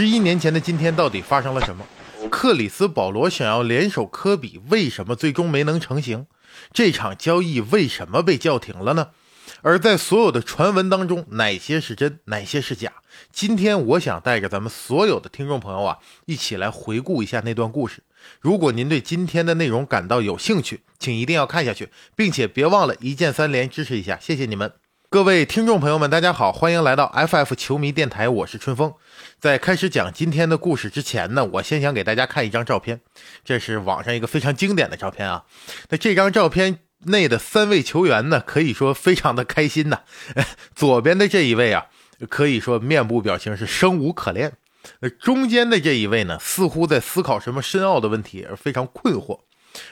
十一年前的今天，到底发生了什么？克里斯保罗想要联手科比，为什么最终没能成行？这场交易为什么被叫停了呢？而在所有的传闻当中，哪些是真，哪些是假？今天我想带着咱们所有的听众朋友啊，一起来回顾一下那段故事。如果您对今天的内容感到有兴趣，请一定要看下去，并且别忘了一键三连支持一下，谢谢你们！各位听众朋友们，大家好，欢迎来到 FF 球迷电台，我是春风。在开始讲今天的故事之前呢，我先想给大家看一张照片，这是网上一个非常经典的照片啊。那这张照片内的三位球员呢，可以说非常的开心呐。左边的这一位啊，可以说面部表情是生无可恋；那中间的这一位呢，似乎在思考什么深奥的问题，而非常困惑。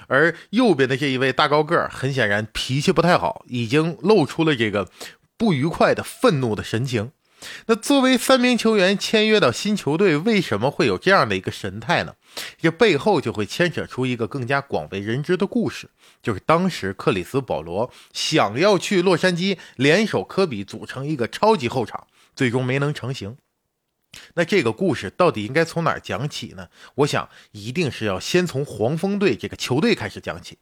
而右边的这一位大高个儿，很显然脾气不太好，已经露出了这个不愉快的愤怒的神情。那作为三名球员签约到新球队，为什么会有这样的一个神态呢？这背后就会牵扯出一个更加广为人知的故事，就是当时克里斯保罗想要去洛杉矶联手科比组成一个超级后场，最终没能成行。那这个故事到底应该从哪儿讲起呢？我想一定是要先从黄蜂队这个球队开始讲起。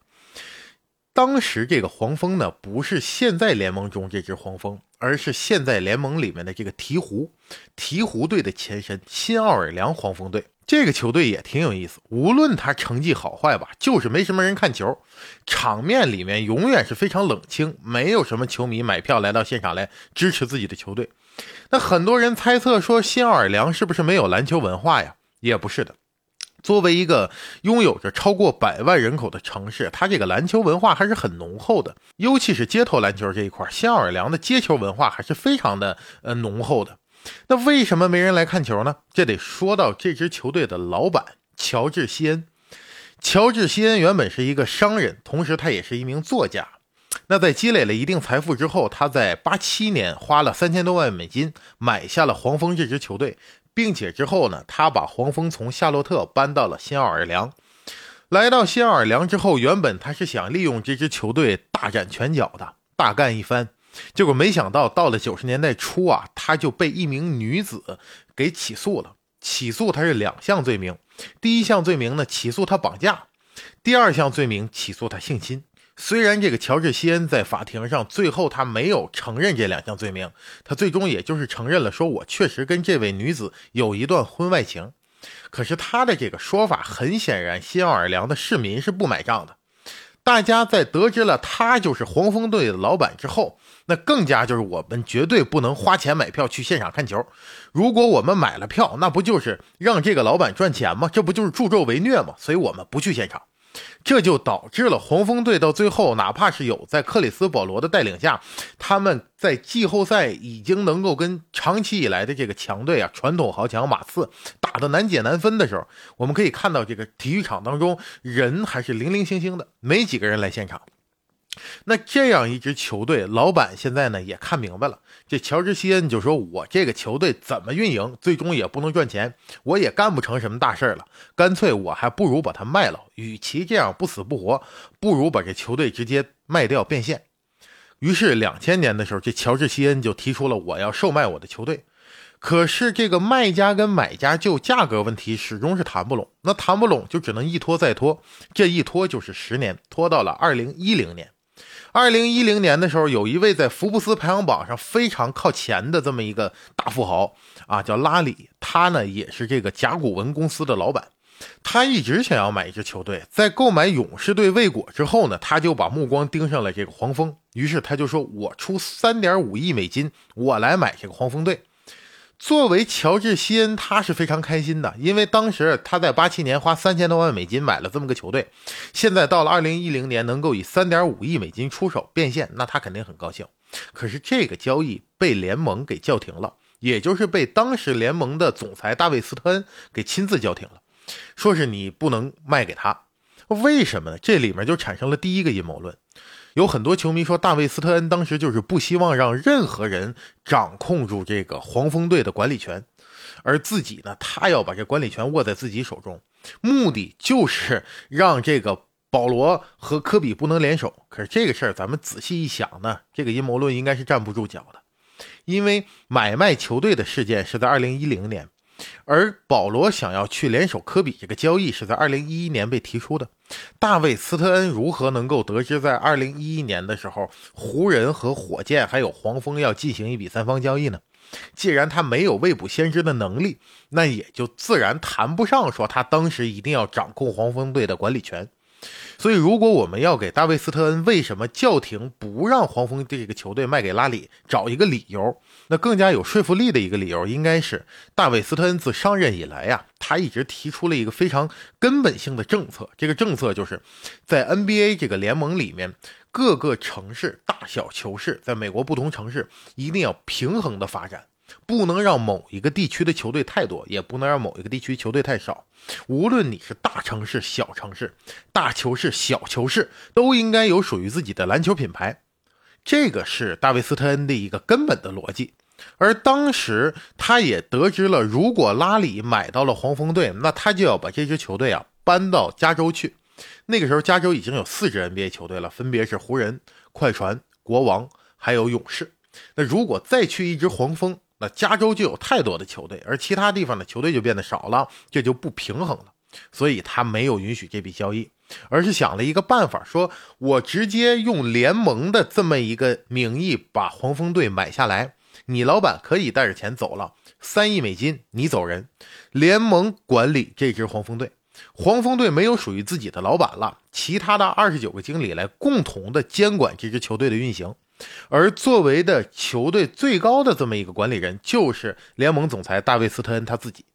当时这个黄蜂呢，不是现在联盟中这支黄蜂，而是现在联盟里面的这个鹈鹕，鹈鹕队的前身新奥尔良黄蜂队。这个球队也挺有意思，无论他成绩好坏吧，就是没什么人看球，场面里面永远是非常冷清，没有什么球迷买票来到现场来支持自己的球队。那很多人猜测说，新奥尔良是不是没有篮球文化呀？也不是的。作为一个拥有着超过百万人口的城市，它这个篮球文化还是很浓厚的，尤其是街头篮球这一块，新奥尔良的街球文化还是非常的呃浓厚的。那为什么没人来看球呢？这得说到这支球队的老板乔治·希恩。乔治·希恩原本是一个商人，同时他也是一名作家。那在积累了一定财富之后，他在八七年花了三千多万美金买下了黄蜂这支球队，并且之后呢，他把黄蜂从夏洛特搬到了新奥尔良。来到新奥尔良之后，原本他是想利用这支球队大展拳脚的，大干一番。结果没想到，到了九十年代初啊，他就被一名女子给起诉了。起诉他是两项罪名，第一项罪名呢，起诉他绑架；第二项罪名，起诉他性侵。虽然这个乔治·希恩在法庭上最后他没有承认这两项罪名，他最终也就是承认了，说我确实跟这位女子有一段婚外情。可是他的这个说法，很显然新奥尔良的市民是不买账的。大家在得知了他就是黄蜂队的老板之后，那更加就是我们绝对不能花钱买票去现场看球。如果我们买了票，那不就是让这个老板赚钱吗？这不就是助纣为虐吗？所以我们不去现场。这就导致了黄蜂队到最后，哪怕是有在克里斯保罗的带领下，他们在季后赛已经能够跟长期以来的这个强队啊，传统豪强马刺打得难解难分的时候，我们可以看到这个体育场当中人还是零零星星的，没几个人来现场。那这样一支球队，老板现在呢也看明白了。这乔治·希恩就说：“我这个球队怎么运营，最终也不能赚钱，我也干不成什么大事了。干脆我还不如把它卖了。与其这样不死不活，不如把这球队直接卖掉变现。”于是，两千年的时候，这乔治·希恩就提出了我要售卖我的球队。可是，这个卖家跟买家就价格问题始终是谈不拢。那谈不拢就只能一拖再拖，这一拖就是十年，拖到了二零一零年。二零一零年的时候，有一位在福布斯排行榜上非常靠前的这么一个大富豪啊，叫拉里。他呢也是这个甲骨文公司的老板。他一直想要买一支球队，在购买勇士队未果之后呢，他就把目光盯上了这个黄蜂。于是他就说：“我出三点五亿美金，我来买这个黄蜂队。”作为乔治·希恩，他是非常开心的，因为当时他在八七年花三千多万美金买了这么个球队，现在到了二零一零年能够以三点五亿美金出手变现，那他肯定很高兴。可是这个交易被联盟给叫停了，也就是被当时联盟的总裁大卫·斯特恩给亲自叫停了，说是你不能卖给他。为什么呢？这里面就产生了第一个阴谋论。有很多球迷说，大卫·斯特恩当时就是不希望让任何人掌控住这个黄蜂队的管理权，而自己呢，他要把这管理权握在自己手中，目的就是让这个保罗和科比不能联手。可是这个事儿，咱们仔细一想呢，这个阴谋论应该是站不住脚的，因为买卖球队的事件是在二零一零年，而保罗想要去联手科比这个交易是在二零一一年被提出的。大卫斯特恩如何能够得知在二零一一年的时候，湖人和火箭还有黄蜂要进行一笔三方交易呢？既然他没有未卜先知的能力，那也就自然谈不上说他当时一定要掌控黄蜂队的管理权。所以，如果我们要给大卫斯特恩为什么叫停不让黄蜂这个球队卖给拉里找一个理由，那更加有说服力的一个理由，应该是大卫斯特恩自上任以来呀，他一直提出了一个非常根本性的政策。这个政策就是在 NBA 这个联盟里面，各个城市大小球市，在美国不同城市一定要平衡的发展。不能让某一个地区的球队太多，也不能让某一个地区球队太少。无论你是大城市、小城市、大球市、小球市，都应该有属于自己的篮球品牌。这个是大卫斯特恩的一个根本的逻辑。而当时他也得知了，如果拉里买到了黄蜂队，那他就要把这支球队啊搬到加州去。那个时候，加州已经有四支 NBA 球队了，分别是湖人、快船、国王还有勇士。那如果再去一支黄蜂，那加州就有太多的球队，而其他地方的球队就变得少了，这就不平衡了。所以他没有允许这笔交易，而是想了一个办法，说我直接用联盟的这么一个名义把黄蜂队买下来，你老板可以带着钱走了，三亿美金你走人，联盟管理这支黄蜂队，黄蜂队没有属于自己的老板了，其他的二十九个经理来共同的监管这支球队的运行。而作为的球队最高的这么一个管理人，就是联盟总裁大卫斯特恩他自己。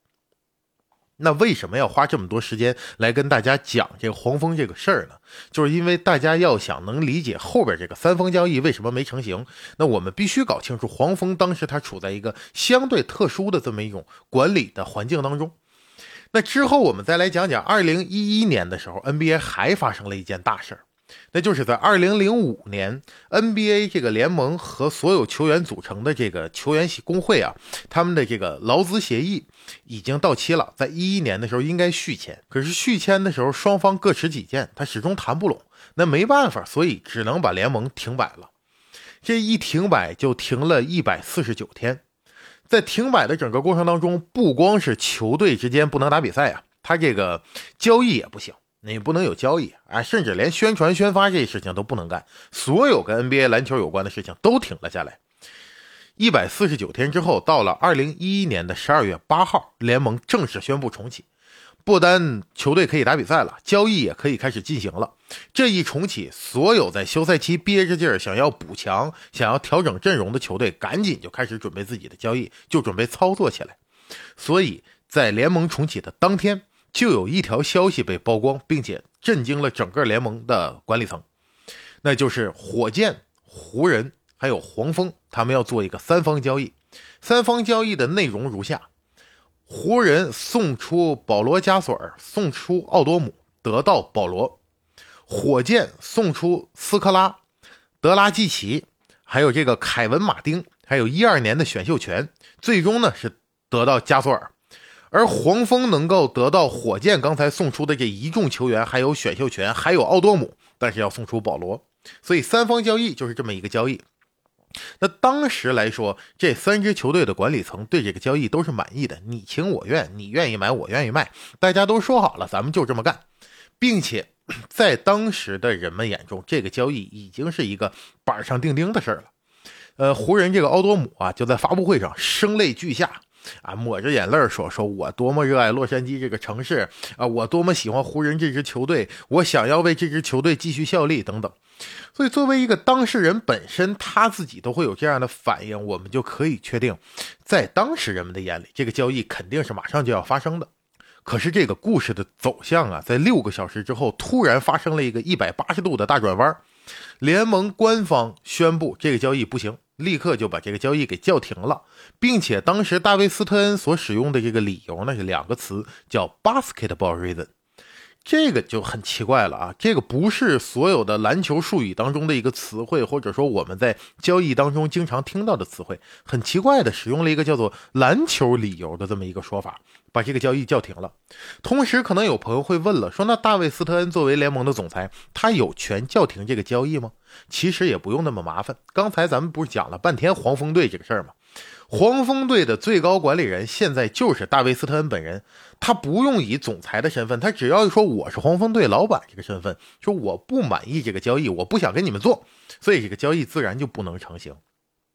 那为什么要花这么多时间来跟大家讲这个黄蜂这个事儿呢？就是因为大家要想能理解后边这个三方交易为什么没成型，那我们必须搞清楚黄蜂当时它处在一个相对特殊的这么一种管理的环境当中。那之后我们再来讲讲二零一一年的时候，NBA 还发生了一件大事儿。那就是在二零零五年，NBA 这个联盟和所有球员组成的这个球员工会啊，他们的这个劳资协议已经到期了，在一一年的时候应该续签，可是续签的时候双方各持己见，他始终谈不拢。那没办法，所以只能把联盟停摆了。这一停摆就停了一百四十九天，在停摆的整个过程当中，不光是球队之间不能打比赛啊，他这个交易也不行。你不能有交易啊，甚至连宣传宣发这些事情都不能干，所有跟 NBA 篮球有关的事情都停了下来。一百四十九天之后，到了二零一一年的十二月八号，联盟正式宣布重启，不单球队可以打比赛了，交易也可以开始进行了。这一重启，所有在休赛期憋着劲儿想要补强、想要调整阵容的球队，赶紧就开始准备自己的交易，就准备操作起来。所以在联盟重启的当天。就有一条消息被曝光，并且震惊了整个联盟的管理层，那就是火箭、湖人还有黄蜂，他们要做一个三方交易。三方交易的内容如下：湖人送出保罗·加索尔，送出奥多姆，得到保罗；火箭送出斯科拉、德拉季奇，还有这个凯文·马丁，还有一二年的选秀权，最终呢是得到加索尔。而黄蜂能够得到火箭刚才送出的这一众球员，还有选秀权，还有奥多姆，但是要送出保罗，所以三方交易就是这么一个交易。那当时来说，这三支球队的管理层对这个交易都是满意的，你情我愿，你愿意买，我愿意卖，大家都说好了，咱们就这么干，并且在当时的人们眼中，这个交易已经是一个板上钉钉的事儿了。呃，湖人这个奥多姆啊，就在发布会上声泪俱下。啊，抹着眼泪说：“说我多么热爱洛杉矶这个城市啊，我多么喜欢湖人这支球队，我想要为这支球队继续效力等等。”所以，作为一个当事人本身，他自己都会有这样的反应，我们就可以确定，在当时人们的眼里，这个交易肯定是马上就要发生的。可是，这个故事的走向啊，在六个小时之后，突然发生了一个一百八十度的大转弯，联盟官方宣布这个交易不行。立刻就把这个交易给叫停了，并且当时大卫斯特恩所使用的这个理由呢是两个词，叫 basketball reason。这个就很奇怪了啊！这个不是所有的篮球术语当中的一个词汇，或者说我们在交易当中经常听到的词汇，很奇怪的使用了一个叫做“篮球理由”的这么一个说法，把这个交易叫停了。同时，可能有朋友会问了，说那大卫斯特恩作为联盟的总裁，他有权叫停这个交易吗？其实也不用那么麻烦。刚才咱们不是讲了半天黄蜂队这个事儿吗？黄蜂队的最高管理人现在就是大卫斯特恩本人，他不用以总裁的身份，他只要说我是黄蜂队老板这个身份，说我不满意这个交易，我不想跟你们做，所以这个交易自然就不能成型。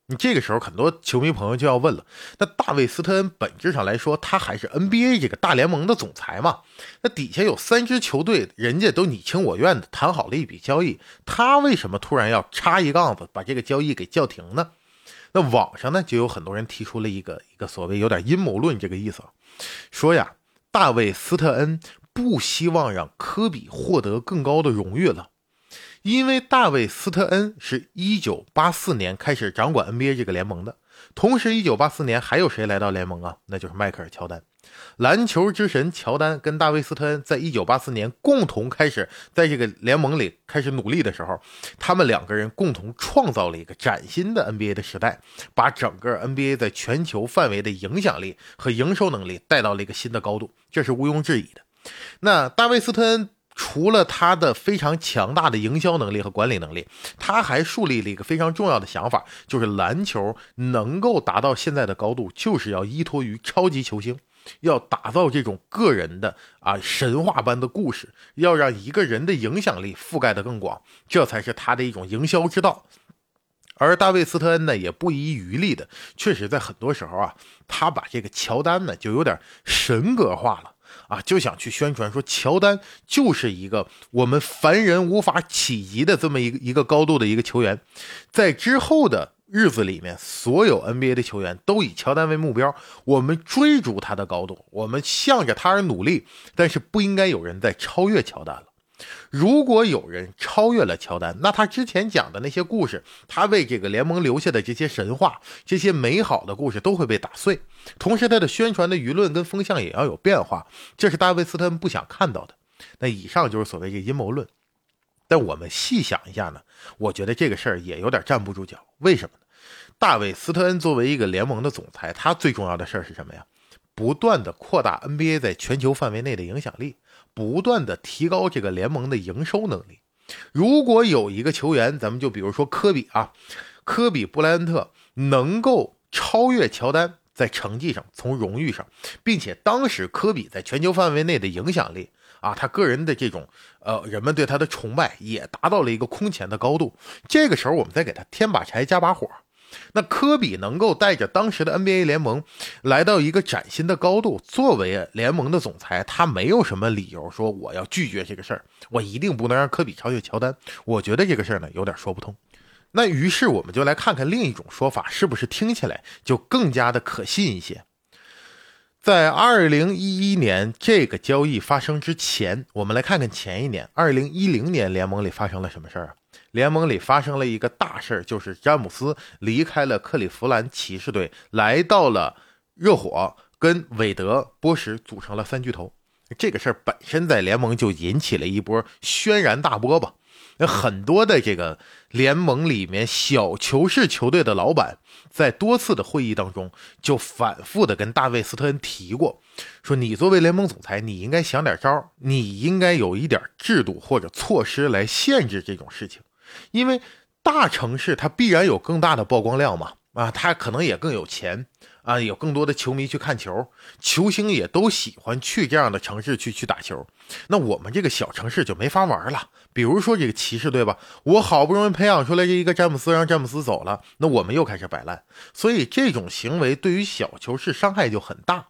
你这个时候，很多球迷朋友就要问了：那大卫斯特恩本质上来说，他还是 NBA 这个大联盟的总裁嘛？那底下有三支球队，人家都你情我愿的谈好了一笔交易，他为什么突然要插一杠子把这个交易给叫停呢？那网上呢，就有很多人提出了一个一个所谓有点阴谋论这个意思，说呀，大卫斯特恩不希望让科比获得更高的荣誉了。因为大卫·斯特恩是一九八四年开始掌管 NBA 这个联盟的，同时一九八四年还有谁来到联盟啊？那就是迈克尔·乔丹，篮球之神乔丹跟大卫·斯特恩在一九八四年共同开始在这个联盟里开始努力的时候，他们两个人共同创造了一个崭新的 NBA 的时代，把整个 NBA 在全球范围的影响力和营收能力带到了一个新的高度，这是毋庸置疑的。那大卫·斯特恩。除了他的非常强大的营销能力和管理能力，他还树立了一个非常重要的想法，就是篮球能够达到现在的高度，就是要依托于超级球星，要打造这种个人的啊神话般的故事，要让一个人的影响力覆盖的更广，这才是他的一种营销之道。而大卫斯特恩呢，也不遗余力的，确实在很多时候啊，他把这个乔丹呢，就有点神格化了。啊，就想去宣传说乔丹就是一个我们凡人无法企及的这么一个一个高度的一个球员，在之后的日子里面，所有 NBA 的球员都以乔丹为目标，我们追逐他的高度，我们向着他而努力，但是不应该有人再超越乔丹了。如果有人超越了乔丹，那他之前讲的那些故事，他为这个联盟留下的这些神话、这些美好的故事都会被打碎。同时，他的宣传的舆论跟风向也要有变化，这是大卫斯特恩不想看到的。那以上就是所谓这阴谋论。但我们细想一下呢，我觉得这个事儿也有点站不住脚。为什么呢？大卫斯特恩作为一个联盟的总裁，他最重要的事儿是什么呀？不断的扩大 NBA 在全球范围内的影响力。不断的提高这个联盟的营收能力。如果有一个球员，咱们就比如说科比啊，科比布莱恩特能够超越乔丹在成绩上、从荣誉上，并且当时科比在全球范围内的影响力啊，他个人的这种呃，人们对他的崇拜也达到了一个空前的高度。这个时候，我们再给他添把柴、加把火。那科比能够带着当时的 NBA 联盟来到一个崭新的高度，作为联盟的总裁，他没有什么理由说我要拒绝这个事儿，我一定不能让科比超越乔丹。我觉得这个事儿呢有点说不通。那于是我们就来看看另一种说法，是不是听起来就更加的可信一些？在二零一一年这个交易发生之前，我们来看看前一年，二零一零年联盟里发生了什么事儿啊？联盟里发生了一个大事儿，就是詹姆斯离开了克利夫兰骑士队，来到了热火，跟韦德、波什组成了三巨头。这个事儿本身在联盟就引起了一波轩然大波吧。那很多的这个联盟里面小球式球队的老板，在多次的会议当中就反复的跟大卫斯特恩提过，说你作为联盟总裁，你应该想点招，你应该有一点制度或者措施来限制这种事情。因为大城市它必然有更大的曝光量嘛，啊，它可能也更有钱啊，有更多的球迷去看球，球星也都喜欢去这样的城市去去打球。那我们这个小城市就没法玩了。比如说这个骑士队吧，我好不容易培养出来这一个詹姆斯，让詹姆斯走了，那我们又开始摆烂。所以这种行为对于小球是伤害就很大。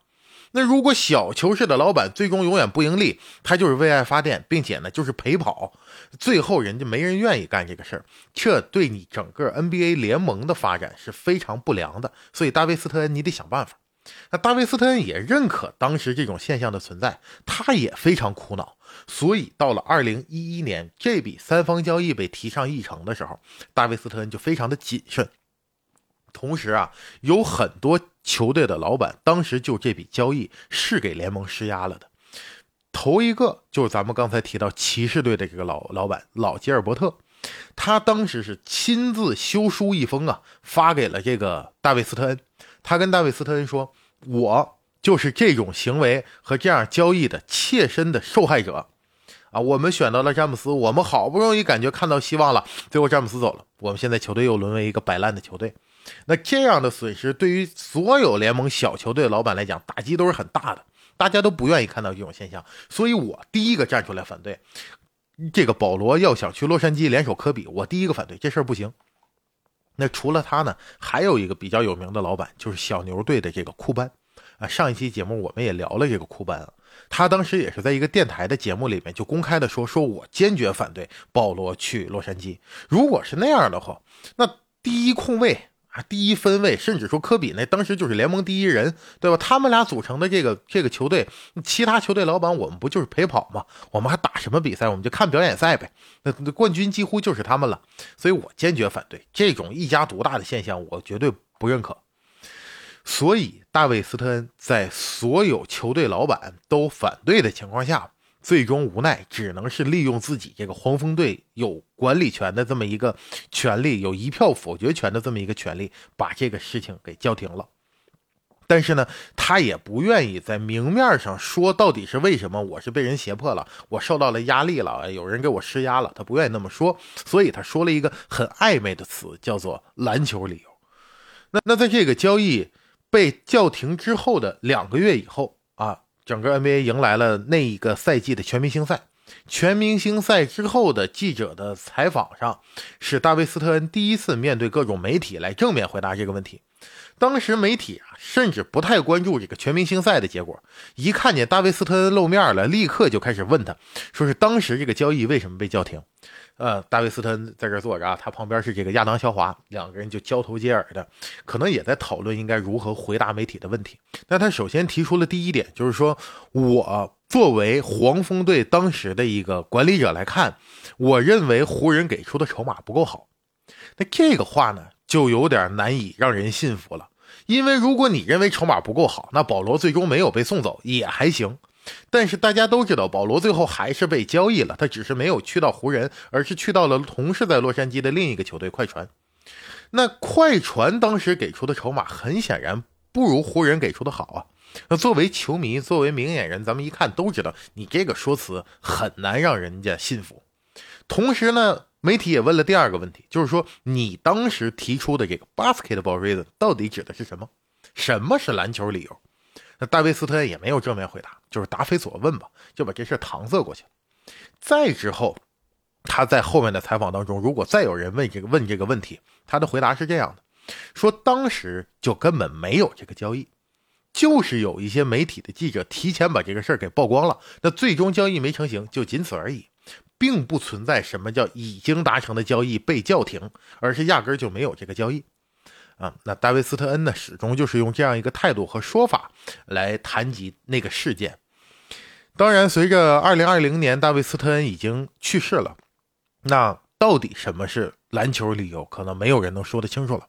那如果小球市的老板最终永远不盈利，他就是为爱发电，并且呢就是陪跑，最后人家没人愿意干这个事儿，这对你整个 NBA 联盟的发展是非常不良的。所以大卫斯特恩你得想办法。那大卫斯特恩也认可当时这种现象的存在，他也非常苦恼。所以到了二零一一年这笔三方交易被提上议程的时候，大卫斯特恩就非常的谨慎。同时啊，有很多球队的老板当时就这笔交易是给联盟施压了的。头一个就是咱们刚才提到骑士队的这个老老板老吉尔伯特，他当时是亲自修书一封啊，发给了这个大卫斯特恩。他跟大卫斯特恩说：“我就是这种行为和这样交易的切身的受害者啊！我们选到了詹姆斯，我们好不容易感觉看到希望了，最后詹姆斯走了，我们现在球队又沦为一个摆烂的球队。”那这样的损失对于所有联盟小球队老板来讲，打击都是很大的，大家都不愿意看到这种现象。所以我第一个站出来反对这个保罗要想去洛杉矶联手科比，我第一个反对这事儿不行。那除了他呢，还有一个比较有名的老板，就是小牛队的这个库班啊。上一期节目我们也聊了这个库班啊，他当时也是在一个电台的节目里面就公开的说，说我坚决反对保罗去洛杉矶。如果是那样的话，那第一控卫。第一分位，甚至说科比那当时就是联盟第一人，对吧？他们俩组成的这个这个球队，其他球队老板我们不就是陪跑吗？我们还打什么比赛？我们就看表演赛呗。那那冠军几乎就是他们了，所以我坚决反对这种一家独大的现象，我绝对不认可。所以大卫斯特恩在所有球队老板都反对的情况下。最终无奈，只能是利用自己这个黄蜂队有管理权的这么一个权利，有一票否决权的这么一个权利，把这个事情给叫停了。但是呢，他也不愿意在明面上说到底是为什么，我是被人胁迫了，我受到了压力了，有人给我施压了，他不愿意那么说，所以他说了一个很暧昧的词，叫做篮球理由。那那在这个交易被叫停之后的两个月以后啊。整个 NBA 迎来了那一个赛季的全明星赛。全明星赛之后的记者的采访上，是大卫斯特恩第一次面对各种媒体来正面回答这个问题。当时媒体啊，甚至不太关注这个全明星赛的结果，一看见大卫斯特恩露面了，立刻就开始问他，说是当时这个交易为什么被叫停。呃，大卫斯特恩在这坐着啊，他旁边是这个亚当肖华，两个人就交头接耳的，可能也在讨论应该如何回答媒体的问题。那他首先提出了第一点，就是说我作为黄蜂队当时的一个管理者来看，我认为湖人给出的筹码不够好。那这个话呢，就有点难以让人信服了，因为如果你认为筹码不够好，那保罗最终没有被送走也还行。但是大家都知道，保罗最后还是被交易了。他只是没有去到湖人，而是去到了同是在洛杉矶的另一个球队快船。那快船当时给出的筹码，很显然不如湖人给出的好啊。那作为球迷，作为明眼人，咱们一看都知道，你这个说辞很难让人家信服。同时呢，媒体也问了第二个问题，就是说你当时提出的这个 basketball reason 到底指的是什么？什么是篮球理由？那大卫斯特也没有正面回答，就是答非所问吧，就把这事搪塞过去了。再之后，他在后面的采访当中，如果再有人问这个问这个问题，他的回答是这样的：说当时就根本没有这个交易，就是有一些媒体的记者提前把这个事儿给曝光了，那最终交易没成型，就仅此而已，并不存在什么叫已经达成的交易被叫停，而是压根儿就没有这个交易。啊，那大卫斯特恩呢，始终就是用这样一个态度和说法来谈及那个事件。当然，随着二零二零年大卫斯特恩已经去世了，那到底什么是篮球理由，可能没有人能说得清楚了。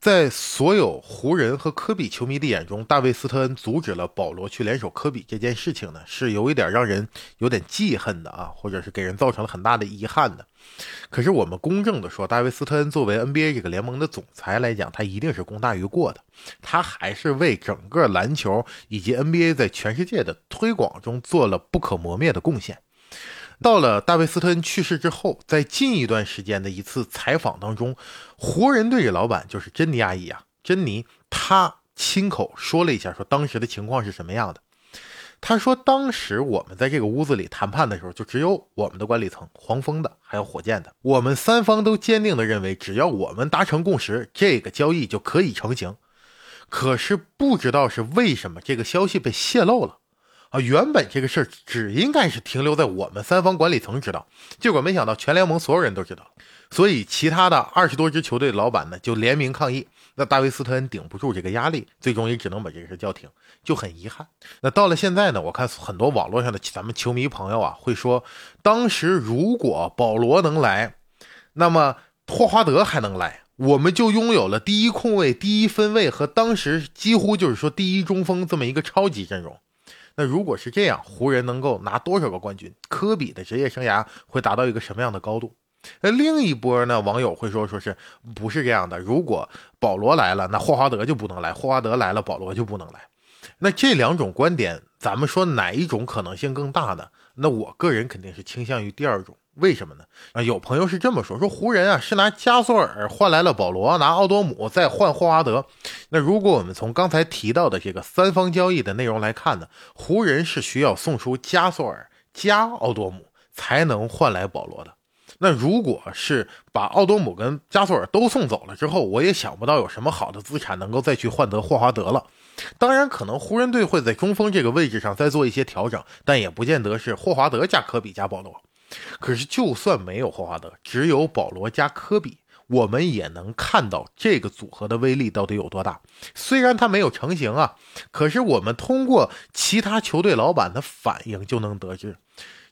在所有湖人和科比球迷的眼中，大卫斯特恩阻止了保罗去联手科比这件事情呢，是有一点让人有点记恨的啊，或者是给人造成了很大的遗憾的。可是我们公正的说，大卫斯特恩作为 NBA 这个联盟的总裁来讲，他一定是功大于过的，他还是为整个篮球以及 NBA 在全世界的推广中做了不可磨灭的贡献。到了大卫斯特恩去世之后，在近一段时间的一次采访当中，湖人队的老板就是珍妮阿姨啊，珍妮她亲口说了一下，说当时的情况是什么样的。他说，当时我们在这个屋子里谈判的时候，就只有我们的管理层，黄蜂的，还有火箭的，我们三方都坚定的认为，只要我们达成共识，这个交易就可以成型。可是不知道是为什么，这个消息被泄露了。啊，原本这个事儿只应该是停留在我们三方管理层知道，结果没想到全联盟所有人都知道，所以其他的二十多支球队的老板呢就联名抗议。那大卫斯特恩顶不住这个压力，最终也只能把这个事叫停，就很遗憾。那到了现在呢，我看很多网络上的咱们球迷朋友啊会说，当时如果保罗能来，那么霍华德还能来，我们就拥有了第一控卫、第一分卫和当时几乎就是说第一中锋这么一个超级阵容。那如果是这样，湖人能够拿多少个冠军？科比的职业生涯会达到一个什么样的高度？那另一波呢？网友会说，说是不是这样的？如果保罗来了，那霍华德就不能来；霍华德来了，保罗就不能来。那这两种观点，咱们说哪一种可能性更大呢？那我个人肯定是倾向于第二种。为什么呢？啊，有朋友是这么说：说湖人啊是拿加索尔换来了保罗，拿奥多姆再换霍华德。那如果我们从刚才提到的这个三方交易的内容来看呢，湖人是需要送出加索尔加奥多姆才能换来保罗的。那如果是把奥多姆跟加索尔都送走了之后，我也想不到有什么好的资产能够再去换得霍华德了。当然，可能湖人队会在中锋这个位置上再做一些调整，但也不见得是霍华德加科比加保罗。可是，就算没有霍华德，只有保罗加科比，我们也能看到这个组合的威力到底有多大。虽然他没有成型啊，可是我们通过其他球队老板的反应就能得知。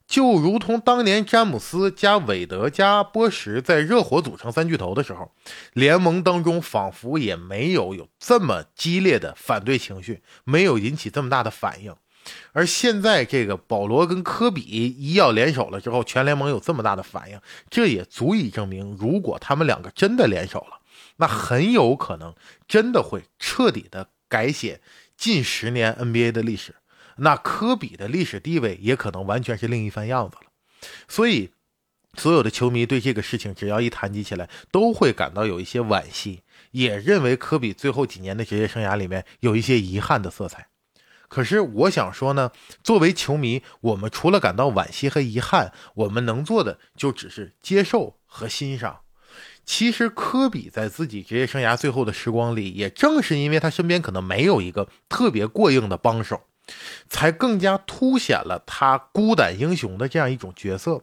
就如同当年詹姆斯加韦德加波什在热火组成三巨头的时候，联盟当中仿佛也没有有这么激烈的反对情绪，没有引起这么大的反应。而现在这个保罗跟科比一要联手了之后，全联盟有这么大的反应，这也足以证明，如果他们两个真的联手了，那很有可能真的会彻底的改写近十年 NBA 的历史。那科比的历史地位也可能完全是另一番样子了，所以所有的球迷对这个事情只要一谈及起来，都会感到有一些惋惜，也认为科比最后几年的职业生涯里面有一些遗憾的色彩。可是我想说呢，作为球迷，我们除了感到惋惜和遗憾，我们能做的就只是接受和欣赏。其实科比在自己职业生涯最后的时光里，也正是因为他身边可能没有一个特别过硬的帮手。才更加凸显了他孤胆英雄的这样一种角色，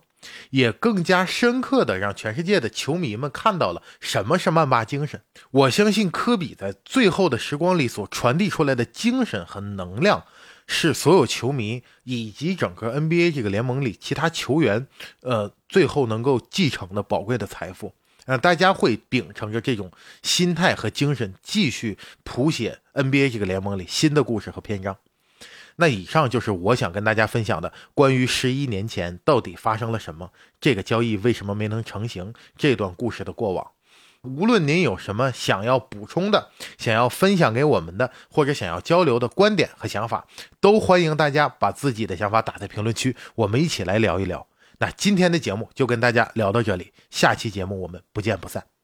也更加深刻的让全世界的球迷们看到了什么是曼巴精神。我相信科比在最后的时光里所传递出来的精神和能量，是所有球迷以及整个 NBA 这个联盟里其他球员，呃，最后能够继承的宝贵的财富。让大家会秉承着这种心态和精神，继续谱写 NBA 这个联盟里新的故事和篇章。那以上就是我想跟大家分享的关于十一年前到底发生了什么，这个交易为什么没能成型这段故事的过往。无论您有什么想要补充的、想要分享给我们的，或者想要交流的观点和想法，都欢迎大家把自己的想法打在评论区，我们一起来聊一聊。那今天的节目就跟大家聊到这里，下期节目我们不见不散。